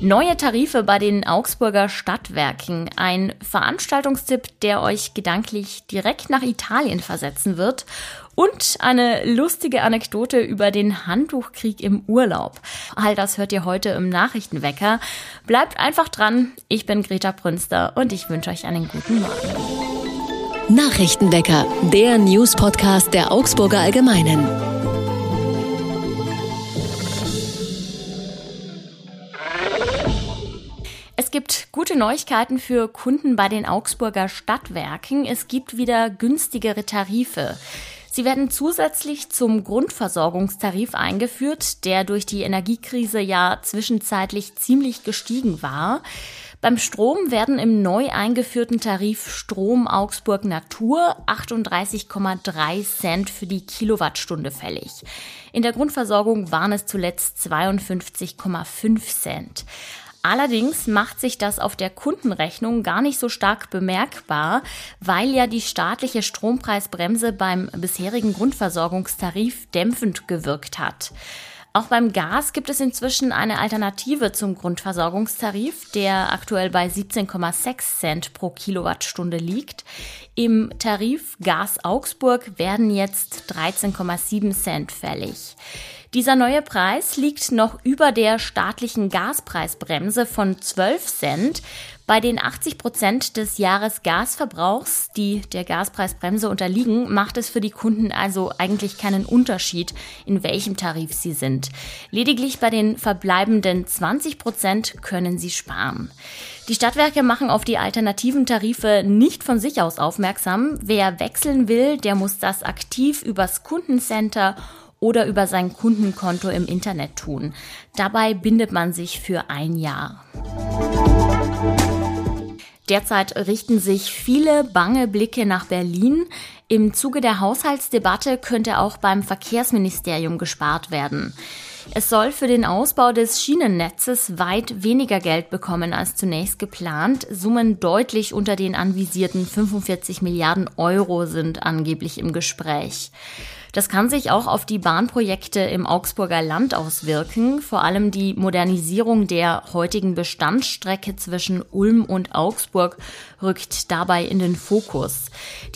Neue Tarife bei den Augsburger Stadtwerken. Ein Veranstaltungstipp, der euch gedanklich direkt nach Italien versetzen wird. Und eine lustige Anekdote über den Handtuchkrieg im Urlaub. All das hört ihr heute im Nachrichtenwecker. Bleibt einfach dran. Ich bin Greta Brünster und ich wünsche euch einen guten Morgen. Nachrichtenwecker, der News-Podcast der Augsburger Allgemeinen. Gute Neuigkeiten für Kunden bei den Augsburger Stadtwerken. Es gibt wieder günstigere Tarife. Sie werden zusätzlich zum Grundversorgungstarif eingeführt, der durch die Energiekrise ja zwischenzeitlich ziemlich gestiegen war. Beim Strom werden im neu eingeführten Tarif Strom Augsburg Natur 38,3 Cent für die Kilowattstunde fällig. In der Grundversorgung waren es zuletzt 52,5 Cent. Allerdings macht sich das auf der Kundenrechnung gar nicht so stark bemerkbar, weil ja die staatliche Strompreisbremse beim bisherigen Grundversorgungstarif dämpfend gewirkt hat. Auch beim Gas gibt es inzwischen eine Alternative zum Grundversorgungstarif, der aktuell bei 17,6 Cent pro Kilowattstunde liegt. Im Tarif Gas Augsburg werden jetzt 13,7 Cent fällig. Dieser neue Preis liegt noch über der staatlichen Gaspreisbremse von 12 Cent. Bei den 80 Prozent des Jahresgasverbrauchs, die der Gaspreisbremse unterliegen, macht es für die Kunden also eigentlich keinen Unterschied, in welchem Tarif sie sind. Lediglich bei den verbleibenden 20 Prozent können sie sparen. Die Stadtwerke machen auf die alternativen Tarife nicht von sich aus aufmerksam. Wer wechseln will, der muss das aktiv übers Kundencenter oder über sein Kundenkonto im Internet tun. Dabei bindet man sich für ein Jahr. Derzeit richten sich viele bange Blicke nach Berlin. Im Zuge der Haushaltsdebatte könnte auch beim Verkehrsministerium gespart werden. Es soll für den Ausbau des Schienennetzes weit weniger Geld bekommen als zunächst geplant. Summen deutlich unter den anvisierten 45 Milliarden Euro sind angeblich im Gespräch. Das kann sich auch auf die Bahnprojekte im Augsburger Land auswirken. Vor allem die Modernisierung der heutigen Bestandsstrecke zwischen Ulm und Augsburg rückt dabei in den Fokus.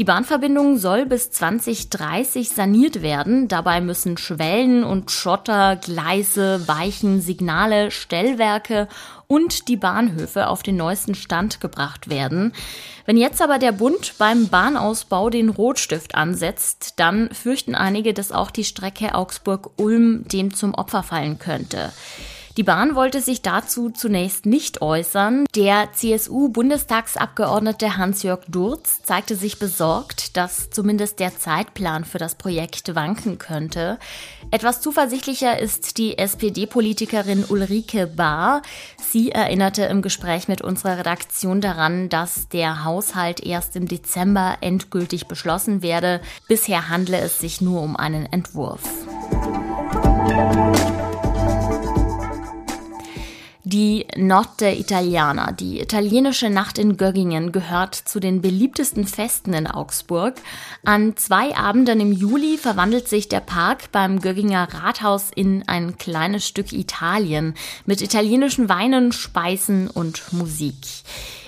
Die Bahnverbindung soll bis 2030 saniert werden. Dabei müssen Schwellen und Schotter, Gleise, Weichen, Signale, Stellwerke und die Bahnhöfe auf den neuesten Stand gebracht werden. Wenn jetzt aber der Bund beim Bahnausbau den Rotstift ansetzt, dann fürchten einige, dass auch die Strecke Augsburg-Ulm dem zum Opfer fallen könnte. Die Bahn wollte sich dazu zunächst nicht äußern. Der CSU-Bundestagsabgeordnete Hans-Jörg Durz zeigte sich besorgt, dass zumindest der Zeitplan für das Projekt wanken könnte. Etwas zuversichtlicher ist die SPD-Politikerin Ulrike Bahr. Sie erinnerte im Gespräch mit unserer Redaktion daran, dass der Haushalt erst im Dezember endgültig beschlossen werde. Bisher handle es sich nur um einen Entwurf. Die Notte Italiana, die italienische Nacht in Göggingen, gehört zu den beliebtesten Festen in Augsburg. An zwei Abenden im Juli verwandelt sich der Park beim Gögginger Rathaus in ein kleines Stück Italien mit italienischen Weinen, Speisen und Musik.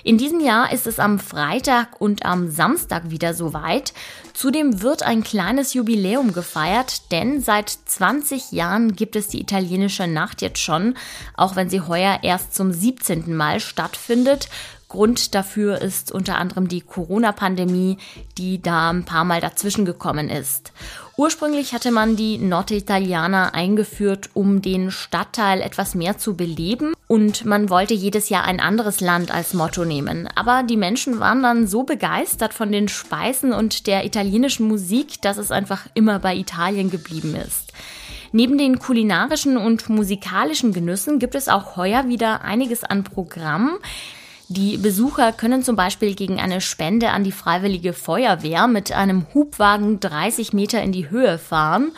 In diesem Jahr ist es am Freitag und am Samstag wieder soweit. Zudem wird ein kleines Jubiläum gefeiert, denn seit 20 Jahren gibt es die italienische Nacht jetzt schon, auch wenn sie heuer erst zum 17. Mal stattfindet. Grund dafür ist unter anderem die Corona-Pandemie, die da ein paar Mal dazwischen gekommen ist. Ursprünglich hatte man die Notte Italiana eingeführt, um den Stadtteil etwas mehr zu beleben und man wollte jedes Jahr ein anderes Land als Motto nehmen. Aber die Menschen waren dann so begeistert von den Speisen und der italienischen Musik, dass es einfach immer bei Italien geblieben ist. Neben den kulinarischen und musikalischen Genüssen gibt es auch heuer wieder einiges an Programm. Die Besucher können zum Beispiel gegen eine Spende an die Freiwillige Feuerwehr mit einem Hubwagen 30 Meter in die Höhe fahren.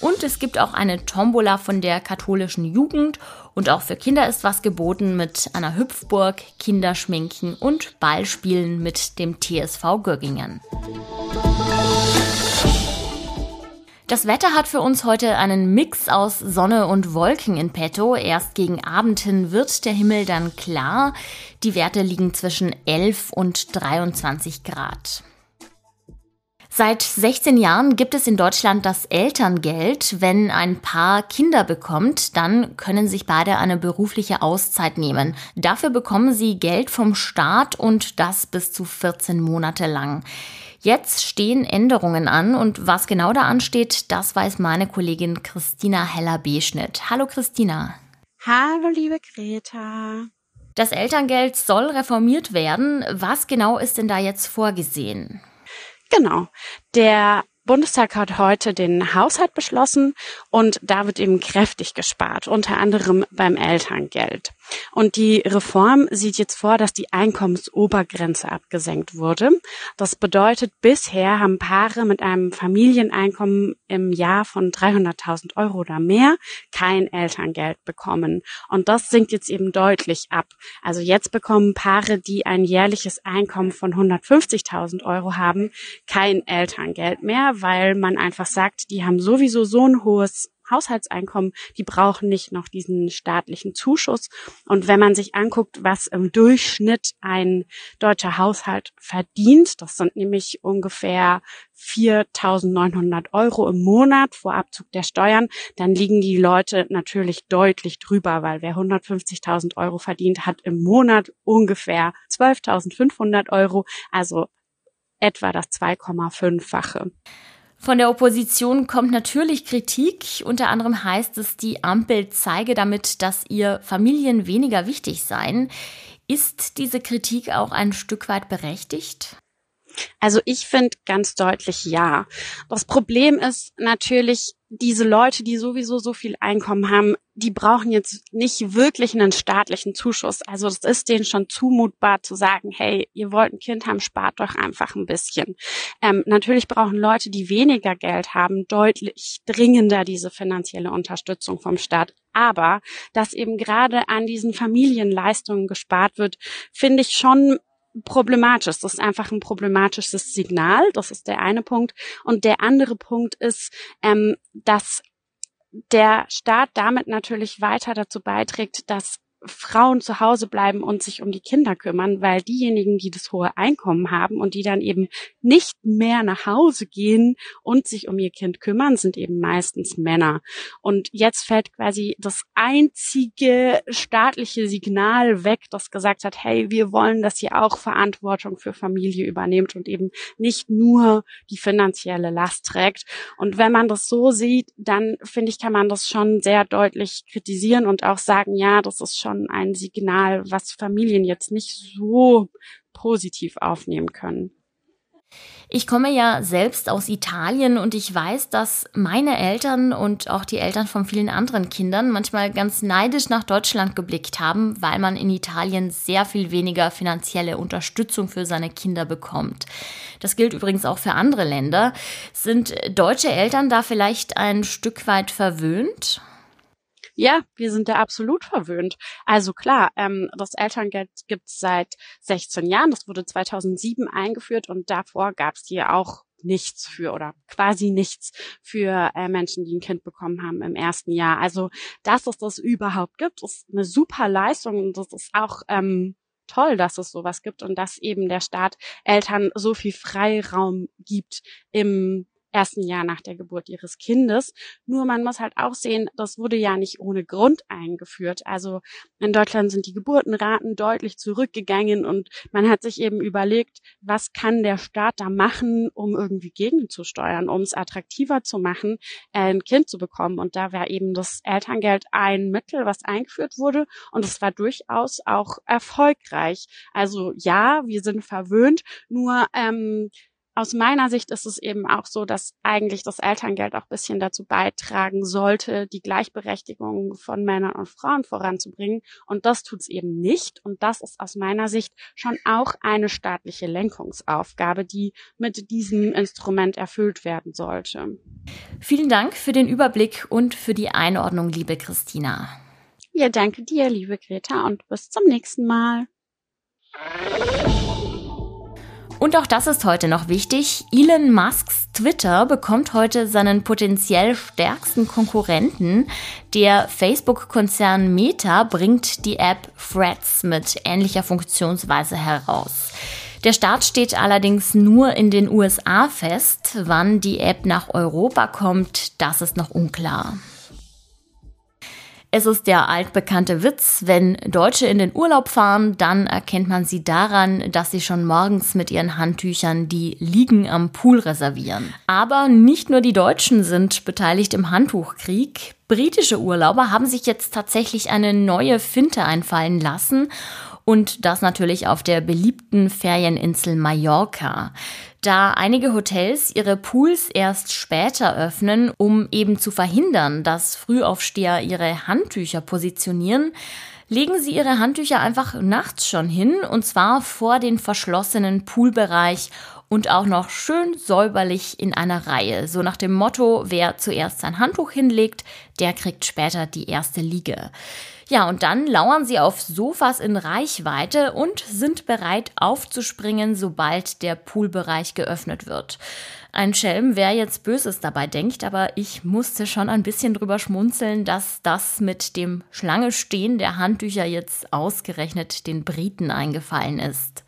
Und es gibt auch eine Tombola von der katholischen Jugend. Und auch für Kinder ist was geboten mit einer Hüpfburg, Kinderschminken und Ballspielen mit dem TSV Göggingen. Das Wetter hat für uns heute einen Mix aus Sonne und Wolken in petto. Erst gegen Abend hin wird der Himmel dann klar. Die Werte liegen zwischen 11 und 23 Grad. Seit 16 Jahren gibt es in Deutschland das Elterngeld. Wenn ein Paar Kinder bekommt, dann können sich beide eine berufliche Auszeit nehmen. Dafür bekommen sie Geld vom Staat und das bis zu 14 Monate lang. Jetzt stehen Änderungen an und was genau da ansteht, das weiß meine Kollegin Christina Heller-Beschnitt. Hallo Christina. Hallo liebe Greta. Das Elterngeld soll reformiert werden. Was genau ist denn da jetzt vorgesehen? Genau. Der Bundestag hat heute den Haushalt beschlossen und da wird eben kräftig gespart, unter anderem beim Elterngeld. Und die Reform sieht jetzt vor, dass die Einkommensobergrenze abgesenkt wurde. Das bedeutet, bisher haben Paare mit einem Familieneinkommen im Jahr von 300.000 Euro oder mehr kein Elterngeld bekommen. Und das sinkt jetzt eben deutlich ab. Also jetzt bekommen Paare, die ein jährliches Einkommen von 150.000 Euro haben, kein Elterngeld mehr, weil man einfach sagt, die haben sowieso so ein hohes Haushaltseinkommen, die brauchen nicht noch diesen staatlichen Zuschuss. Und wenn man sich anguckt, was im Durchschnitt ein deutscher Haushalt verdient, das sind nämlich ungefähr 4.900 Euro im Monat vor Abzug der Steuern, dann liegen die Leute natürlich deutlich drüber, weil wer 150.000 Euro verdient, hat im Monat ungefähr 12.500 Euro, also etwa das 2,5-fache. Von der Opposition kommt natürlich Kritik. Unter anderem heißt es, die Ampel zeige damit, dass ihr Familien weniger wichtig seien. Ist diese Kritik auch ein Stück weit berechtigt? Also ich finde ganz deutlich ja. Das Problem ist natürlich, diese Leute, die sowieso so viel Einkommen haben, die brauchen jetzt nicht wirklich einen staatlichen Zuschuss. Also es ist denen schon zumutbar zu sagen, hey, ihr wollt ein Kind haben, spart doch einfach ein bisschen. Ähm, natürlich brauchen Leute, die weniger Geld haben, deutlich dringender diese finanzielle Unterstützung vom Staat. Aber dass eben gerade an diesen Familienleistungen gespart wird, finde ich schon problematisch. Das ist einfach ein problematisches Signal. Das ist der eine Punkt. Und der andere Punkt ist, ähm, dass der Staat damit natürlich weiter dazu beiträgt, dass Frauen zu Hause bleiben und sich um die Kinder kümmern, weil diejenigen, die das hohe Einkommen haben und die dann eben nicht mehr nach Hause gehen und sich um ihr Kind kümmern, sind eben meistens Männer. Und jetzt fällt quasi das einzige staatliche Signal weg, das gesagt hat, hey, wir wollen, dass ihr auch Verantwortung für Familie übernehmt und eben nicht nur die finanzielle Last trägt. Und wenn man das so sieht, dann finde ich, kann man das schon sehr deutlich kritisieren und auch sagen, ja, das ist schon schon ein Signal, was Familien jetzt nicht so positiv aufnehmen können. Ich komme ja selbst aus Italien und ich weiß, dass meine Eltern und auch die Eltern von vielen anderen Kindern manchmal ganz neidisch nach Deutschland geblickt haben, weil man in Italien sehr viel weniger finanzielle Unterstützung für seine Kinder bekommt. Das gilt übrigens auch für andere Länder. Sind deutsche Eltern da vielleicht ein Stück weit verwöhnt? Ja, wir sind da absolut verwöhnt. Also klar, ähm, das Elterngeld gibt's seit 16 Jahren. Das wurde 2007 eingeführt und davor gab's hier auch nichts für oder quasi nichts für äh, Menschen, die ein Kind bekommen haben im ersten Jahr. Also, dass es das überhaupt gibt, ist eine super Leistung und das ist auch ähm, toll, dass es sowas gibt und dass eben der Staat Eltern so viel Freiraum gibt im ersten Jahr nach der Geburt ihres Kindes. Nur man muss halt auch sehen, das wurde ja nicht ohne Grund eingeführt. Also in Deutschland sind die Geburtenraten deutlich zurückgegangen und man hat sich eben überlegt, was kann der Staat da machen, um irgendwie gegenzusteuern, um es attraktiver zu machen, ein Kind zu bekommen. Und da war eben das Elterngeld ein Mittel, was eingeführt wurde und es war durchaus auch erfolgreich. Also ja, wir sind verwöhnt, nur ähm, aus meiner Sicht ist es eben auch so, dass eigentlich das Elterngeld auch bisschen dazu beitragen sollte, die Gleichberechtigung von Männern und Frauen voranzubringen. Und das tut es eben nicht. Und das ist aus meiner Sicht schon auch eine staatliche Lenkungsaufgabe, die mit diesem Instrument erfüllt werden sollte. Vielen Dank für den Überblick und für die Einordnung, liebe Christina. Ja, danke dir, liebe Greta, und bis zum nächsten Mal. Und auch das ist heute noch wichtig. Elon Musks Twitter bekommt heute seinen potenziell stärksten Konkurrenten. Der Facebook-Konzern Meta bringt die App Threads mit ähnlicher Funktionsweise heraus. Der Start steht allerdings nur in den USA fest. Wann die App nach Europa kommt, das ist noch unklar. Es ist der altbekannte Witz, wenn Deutsche in den Urlaub fahren, dann erkennt man sie daran, dass sie schon morgens mit ihren Handtüchern die Liegen am Pool reservieren. Aber nicht nur die Deutschen sind beteiligt im Handtuchkrieg. Britische Urlauber haben sich jetzt tatsächlich eine neue Finte einfallen lassen und das natürlich auf der beliebten Ferieninsel Mallorca. Da einige Hotels ihre Pools erst später öffnen, um eben zu verhindern, dass Frühaufsteher ihre Handtücher positionieren, legen sie ihre Handtücher einfach nachts schon hin und zwar vor den verschlossenen Poolbereich und auch noch schön säuberlich in einer Reihe. So nach dem Motto, wer zuerst sein Handtuch hinlegt, der kriegt später die erste Liege. Ja, und dann lauern sie auf Sofas in Reichweite und sind bereit aufzuspringen, sobald der Poolbereich geöffnet wird. Ein Schelm, wer jetzt Böses dabei denkt, aber ich musste schon ein bisschen drüber schmunzeln, dass das mit dem Schlange stehen der Handtücher jetzt ausgerechnet den Briten eingefallen ist.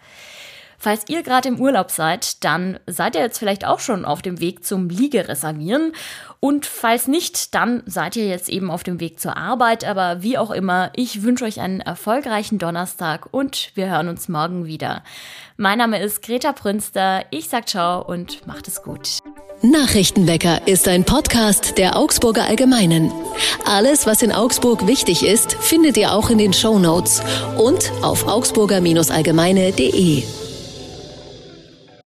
Falls ihr gerade im Urlaub seid, dann seid ihr jetzt vielleicht auch schon auf dem Weg zum Liegereservieren. Und falls nicht, dann seid ihr jetzt eben auf dem Weg zur Arbeit. Aber wie auch immer, ich wünsche euch einen erfolgreichen Donnerstag und wir hören uns morgen wieder. Mein Name ist Greta Prünster. Ich sag ciao und macht es gut. Nachrichtenwecker ist ein Podcast der Augsburger Allgemeinen. Alles, was in Augsburg wichtig ist, findet ihr auch in den Show Notes und auf augsburger-allgemeine.de.